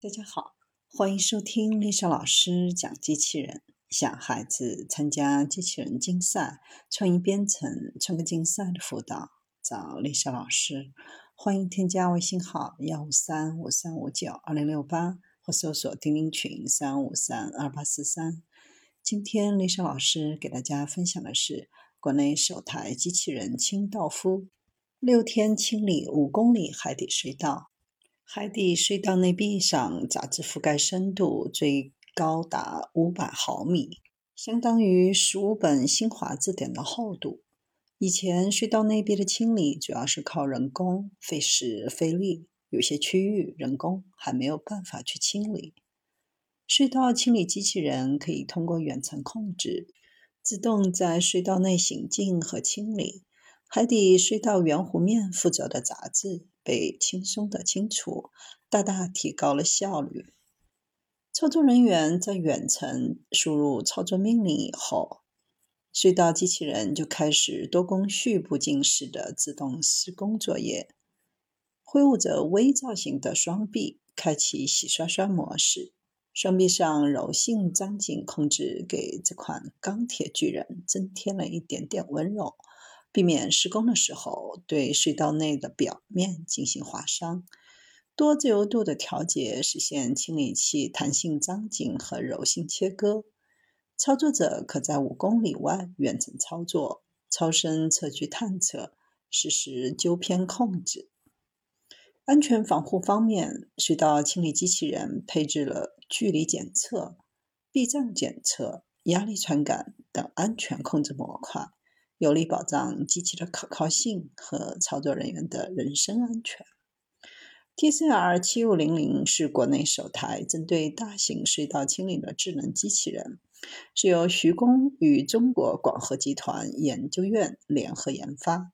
大家好，欢迎收听丽莎老师讲机器人。想孩子参加机器人竞赛、创意编程、创客竞赛的辅导，找丽莎老师。欢迎添加微信号幺五三五三五九二零六八，或搜索钉钉群三五三二八四三。今天丽莎老师给大家分享的是国内首台机器人清道夫，六天清理五公里海底隧道。海底隧道内壁上杂质覆盖深度最高达五百毫米，相当于十五本新华字典的厚度。以前隧道内壁的清理主要是靠人工，费时费力，有些区域人工还没有办法去清理。隧道清理机器人可以通过远程控制，自动在隧道内行进和清理。海底隧道圆弧面附着的杂质被轻松的清除，大大提高了效率。操作人员在远程输入操作命令以后，隧道机器人就开始多工序步进式的自动施工作业。挥舞着微造型的双臂，开启洗刷刷模式，双臂上柔性张紧控制给这款钢铁巨人增添了一点点温柔。避免施工的时候对隧道内的表面进行划伤。多自由度的调节实现清理器弹性张紧和柔性切割。操作者可在五公里外远程操作、超声测距探测、实时纠偏控制。安全防护方面，隧道清理机器人配置了距离检测、避障检测、压力传感等安全控制模块。有力保障机器的可靠性和操作人员的人身安全。TCR 七五零零是国内首台针对大型隧道清理的智能机器人，是由徐工与中国广核集团研究院联合研发，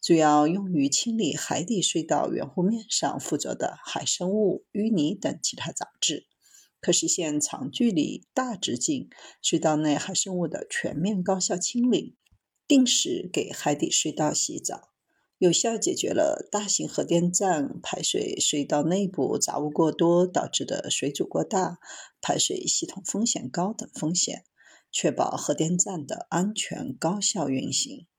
主要用于清理海底隧道圆弧面上附着的海生物、淤泥等其他杂质，可实现长距离、大直径隧道内海生物的全面高效清理。定时给海底隧道洗澡，有效解决了大型核电站排水隧道内部杂物过多导致的水阻过大、排水系统风险高等风险，确保核电站的安全高效运行。